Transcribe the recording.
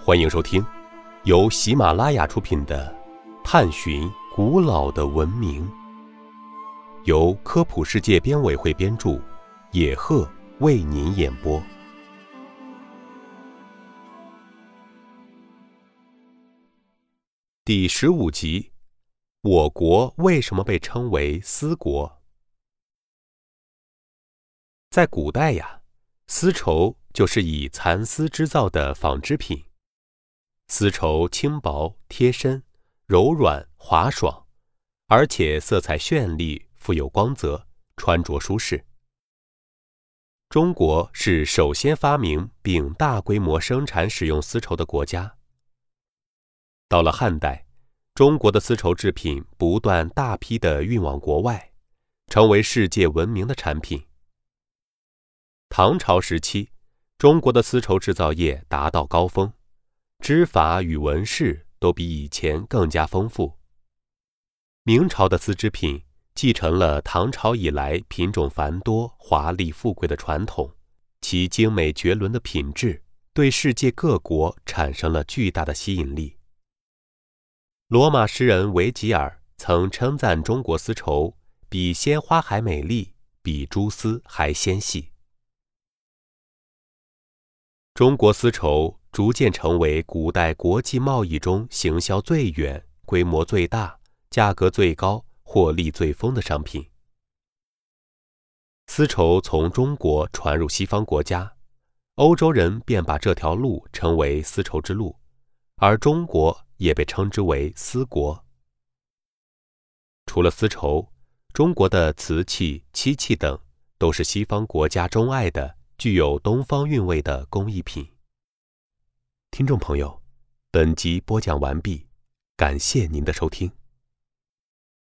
欢迎收听由喜马拉雅出品的《探寻古老的文明》，由科普世界编委会编著，野鹤为您演播。第十五集：我国为什么被称为丝国？在古代呀，丝绸就是以蚕丝织造的纺织品。丝绸轻薄、贴身、柔软、滑爽，而且色彩绚丽、富有光泽，穿着舒适。中国是首先发明并大规模生产使用丝绸的国家。到了汉代，中国的丝绸制品不断大批的运往国外，成为世界闻名的产品。唐朝时期，中国的丝绸制造业达到高峰，织法与纹饰都比以前更加丰富。明朝的丝织品继承了唐朝以来品种繁多、华丽富贵的传统，其精美绝伦的品质对世界各国产生了巨大的吸引力。罗马诗人维吉尔曾称赞中国丝绸比鲜花还美丽，比蛛丝还纤细。中国丝绸逐渐成为古代国际贸易中行销最远、规模最大、价格最高、获利最丰的商品。丝绸从中国传入西方国家，欧洲人便把这条路称为丝绸之路，而中国。也被称之为丝国。除了丝绸，中国的瓷器、漆器等都是西方国家钟爱的、具有东方韵味的工艺品。听众朋友，本集播讲完毕，感谢您的收听。